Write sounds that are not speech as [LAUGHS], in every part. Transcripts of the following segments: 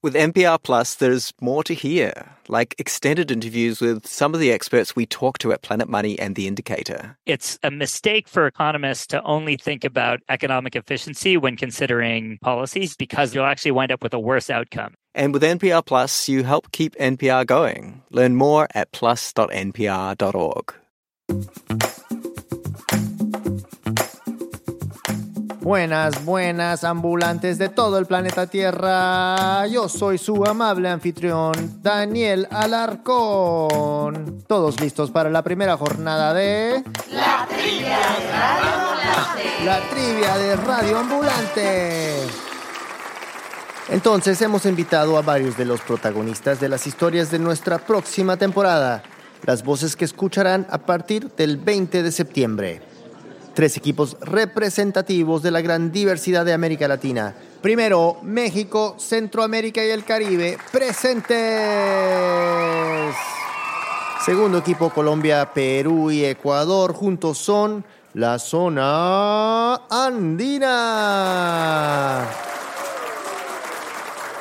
With NPR Plus, there's more to hear, like extended interviews with some of the experts we talk to at Planet Money and The Indicator. It's a mistake for economists to only think about economic efficiency when considering policies because you'll actually wind up with a worse outcome. And with NPR Plus, you help keep NPR going. Learn more at plus.npr.org. Buenas, buenas ambulantes de todo el planeta Tierra. Yo soy su amable anfitrión, Daniel Alarcón. Todos listos para la primera jornada de... La trivia de Radio Ambulante. La trivia de Radio Ambulante. Entonces hemos invitado a varios de los protagonistas de las historias de nuestra próxima temporada, las voces que escucharán a partir del 20 de septiembre. Tres equipos representativos de la gran diversidad de América Latina. Primero, México, Centroamérica y el Caribe, presentes. Segundo equipo, Colombia, Perú y Ecuador, juntos son la zona andina.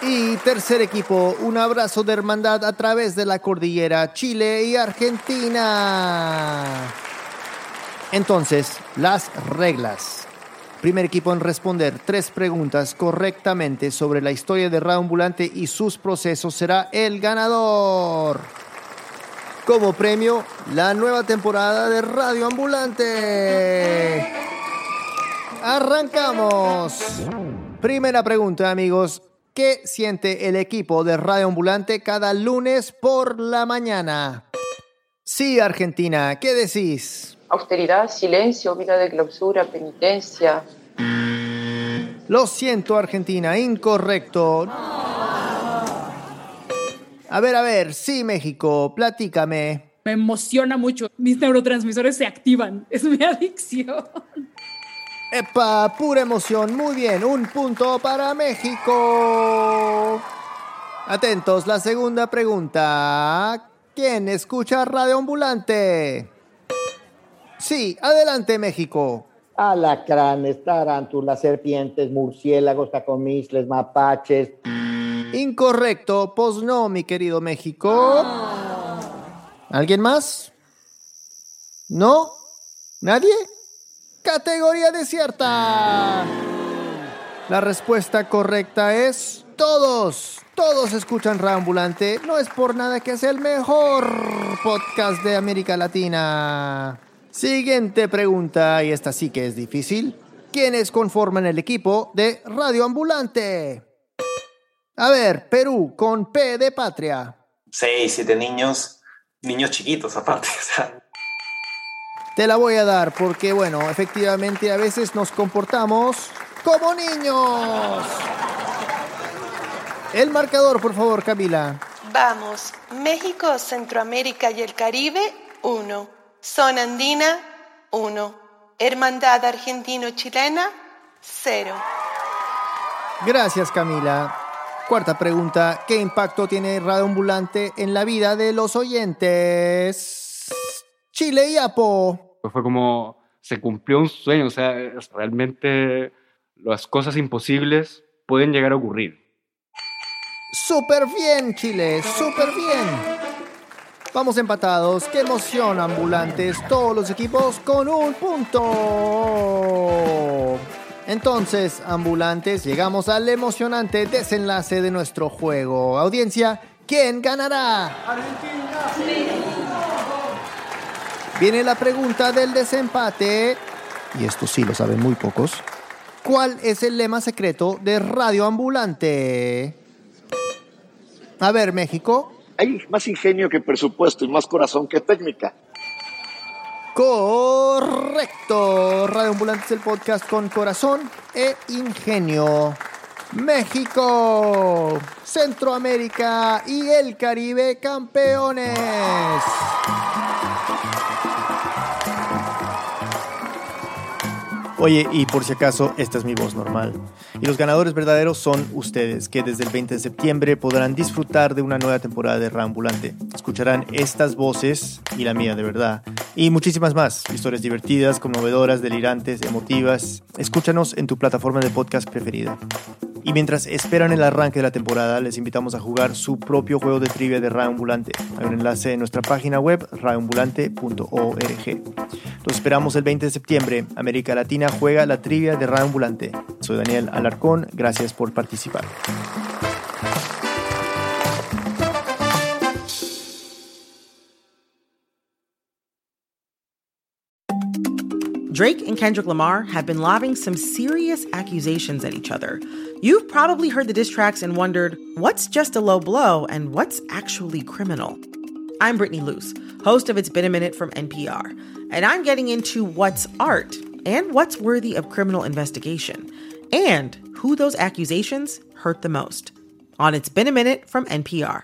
Y tercer equipo, un abrazo de hermandad a través de la cordillera Chile y Argentina. Entonces, las reglas. Primer equipo en responder tres preguntas correctamente sobre la historia de Radio Ambulante y sus procesos será el ganador. Como premio, la nueva temporada de Radio Ambulante. Arrancamos. Primera pregunta, amigos. ¿Qué siente el equipo de Radio Ambulante cada lunes por la mañana? Sí, Argentina, ¿qué decís? Austeridad, silencio, vida de clausura, penitencia. Lo siento, Argentina, incorrecto. A ver, a ver, sí, México, platícame. Me emociona mucho. Mis neurotransmisores se activan. [LAUGHS] Es mi adicción. ¡Epa! Pura emoción. Muy bien, un punto para México. Atentos, la segunda pregunta. ¿Quién escucha Radio Ambulante? Sí, adelante México. Alacranes, tarántulas, serpientes, murciélagos, tacomisles, mapaches. Incorrecto, pues no, mi querido México. ¿Alguien más? ¿No? ¿Nadie? Categoría desierta. La respuesta correcta es todos. Todos escuchan Rambulante. No es por nada que es el mejor podcast de América Latina. Siguiente pregunta, y esta sí que es difícil. ¿Quiénes conforman el equipo de Radio Ambulante? A ver, Perú, con P de patria. Seis, siete niños, niños chiquitos aparte. [LAUGHS] O sea. Te la voy a dar porque, bueno, efectivamente a veces nos comportamos como niños. El marcador, por favor, Camila. Vamos, México, Centroamérica y el Caribe, 1. Zona Andina, 1. Hermandad Argentino-Chilena, 0. Gracias, Camila. Cuarta pregunta, ¿qué impacto tiene Radio Ambulante en la vida de los oyentes? Chile y Apo. Pues fue como, se cumplió un sueño, o sea, realmente las cosas imposibles pueden llegar a ocurrir. Súper bien, Chile, súper bien. Vamos empatados, qué emoción, ambulantes, todos los equipos con un punto. Entonces, ambulantes, llegamos al emocionante desenlace de nuestro juego. Audiencia, ¿quién ganará? Argentina. Viene la pregunta del desempate, y esto sí lo saben muy pocos. ¿Cuál es el lema secreto de Radio Ambulante? A ver, México. Hay más ingenio que presupuesto y más corazón que técnica. Correcto. Radio Ambulante es el podcast con corazón e ingenio. México, Centroamérica y el Caribe campeones. Oye, y por si acaso, esta es mi voz normal. Y los ganadores verdaderos son ustedes, que desde el 20 de septiembre podrán disfrutar de una nueva temporada de Rambulante. Escucharán estas voces y la mía de verdad. Y muchísimas más. Historias divertidas, conmovedoras, delirantes, emotivas. Escúchanos en tu plataforma de podcast preferida. Y mientras esperan el arranque de la temporada, les invitamos a jugar su propio juego de trivia de Radio Ambulante. Hay un enlace en nuestra página web, radioambulante.org. Esperamos el 20 de septiembre. América Latina juega la trivia de. Soy Daniel Alarcón, gracias por participar. Drake and Kendrick Lamar have been lobbing some serious accusations at each other. You've probably heard the diss tracks and wondered what's just a low blow and what's actually criminal. I'm Brittany Luce, host of It's Been a Minute from NPR, and I'm getting into what's art and what's worthy of criminal investigation, and who those accusations hurt the most. On It's Been a Minute from NPR.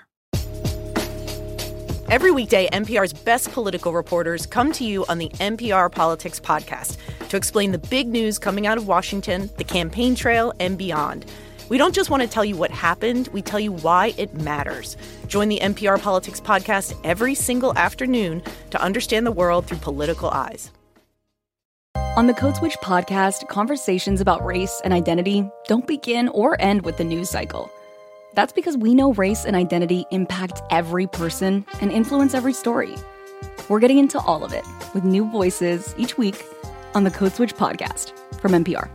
Every weekday, NPR's best political reporters come to you on the NPR Politics Podcast to explain the big news coming out of Washington, the campaign trail, and beyond. We don't just want to tell you what happened, we tell you why it matters. Join the NPR Politics Podcast every single afternoon to understand the world through political eyes. On the Code Switch podcast, conversations about race and identity don't begin or end with the news cycle. That's because we know race and identity impact every person and influence every story. We're getting into all of it with new voices each week on the Code Switch podcast from NPR.